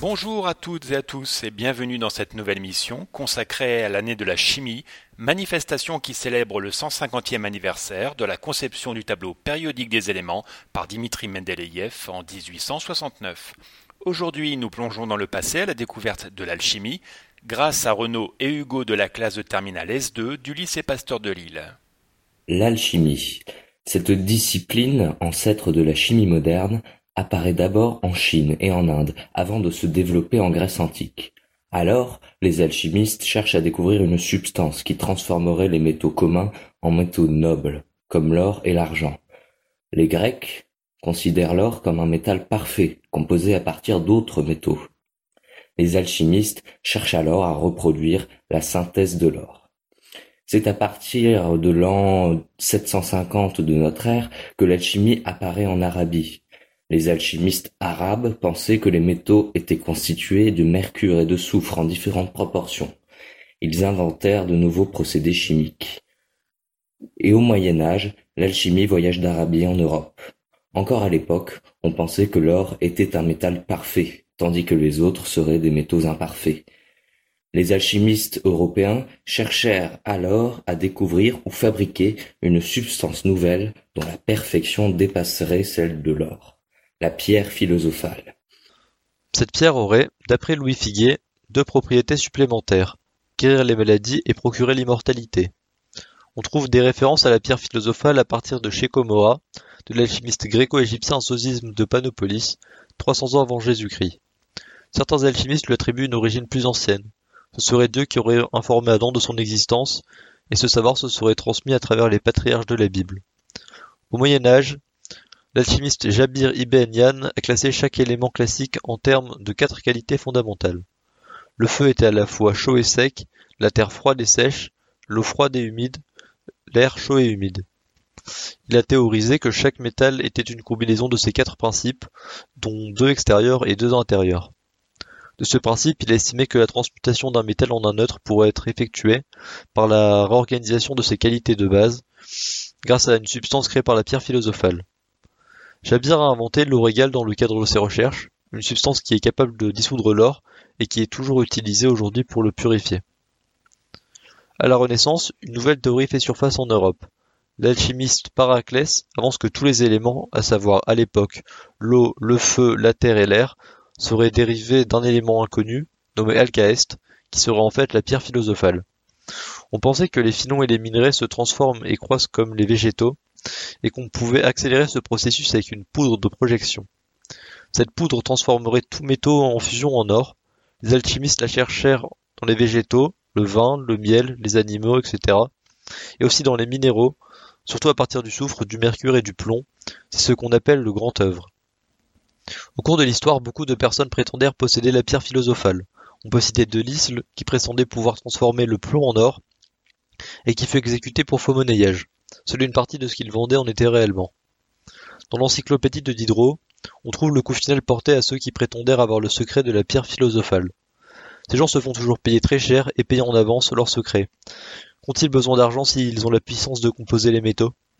Bonjour à toutes et à tous et bienvenue dans cette nouvelle émission consacrée à l'année de la chimie, manifestation qui célèbre le 150e anniversaire de la conception du tableau périodique des éléments par Dimitri Mendeleïev en 1869. Aujourd'hui, nous plongeons dans le passé à la découverte de l'alchimie, grâce à Renaud et Hugo de la classe de terminale S2 du lycée Pasteur de Lille. L'alchimie. Cette discipline, ancêtre de la chimie moderne, apparaît d'abord en Chine et en Inde avant de se développer en Grèce antique. Alors, les alchimistes cherchent à découvrir une substance qui transformerait les métaux communs en métaux nobles, comme l'or et l'argent. Les Grecs considèrent l'or comme un métal parfait, composé à partir d'autres métaux. Les alchimistes cherchent alors à reproduire la synthèse de l'or. C'est à partir de l'an 750 de notre ère que l'alchimie apparaît en Arabie. Les alchimistes arabes pensaient que les métaux étaient constitués de mercure et de soufre en différentes proportions. Ils inventèrent de nouveaux procédés chimiques. Et au Moyen Âge, l'alchimie voyage d'Arabie en Europe. Encore à l'époque, on pensait que l'or était un métal parfait, tandis que les autres seraient des métaux imparfaits. Les alchimistes européens cherchèrent alors à découvrir ou fabriquer une substance nouvelle dont la perfection dépasserait celle de l'or, la pierre philosophale. Cette pierre aurait, d'après Louis Figuier, deux propriétés supplémentaires, guérir les maladies et procurer l'immortalité. On trouve des références à la pierre philosophale à partir de Shecomora, de l'alchimiste gréco-égyptien Sosisme de Panopolis, 300 ans avant Jésus-Christ. Certains alchimistes lui attribuent une origine plus ancienne. Ce serait Dieu qui aurait informé Adam de son existence, et ce savoir se serait transmis à travers les patriarches de la Bible. Au Moyen Âge, l'alchimiste Jabir ibn Yan a classé chaque élément classique en termes de quatre qualités fondamentales. Le feu était à la fois chaud et sec, la terre froide et sèche, l'eau froide et humide, l'air chaud et humide. Il a théorisé que chaque métal était une combinaison de ces quatre principes, dont deux extérieurs et deux intérieurs. De ce principe, il a estimé que la transmutation d'un métal en un autre pourrait être effectuée par la réorganisation de ses qualités de base, grâce à une substance créée par la pierre philosophale. Jabir a inventé l'eau régale dans le cadre de ses recherches, une substance qui est capable de dissoudre l'or et qui est toujours utilisée aujourd'hui pour le purifier. À la Renaissance, une nouvelle théorie fait surface en Europe. L'alchimiste Paraclès avance que tous les éléments, à savoir à l'époque l'eau, le feu, la terre et l'air, seraient dérivés d'un élément inconnu, nommé alcaeste, qui serait en fait la pierre philosophale. On pensait que les filons et les minerais se transforment et croissent comme les végétaux, et qu'on pouvait accélérer ce processus avec une poudre de projection. Cette poudre transformerait tout métaux en fusion en or. Les alchimistes la cherchèrent dans les végétaux, le vin, le miel, les animaux, etc. Et aussi dans les minéraux, surtout à partir du soufre, du mercure et du plomb. C'est ce qu'on appelle le grand œuvre. Au cours de l'histoire, beaucoup de personnes prétendèrent posséder la pierre philosophale. On peut citer Delisle, qui prétendait pouvoir transformer le plomb en or, et qui fut exécuté pour faux monnayage. Seule une partie de ce qu'il vendait en était réellement. Dans l'encyclopédie de Diderot, on trouve le coup final porté à ceux qui prétendèrent avoir le secret de la pierre philosophale. Ces gens se font toujours payer très cher et payer en avance leur secret. Ont-ils besoin d'argent s'ils ont la puissance de composer les métaux?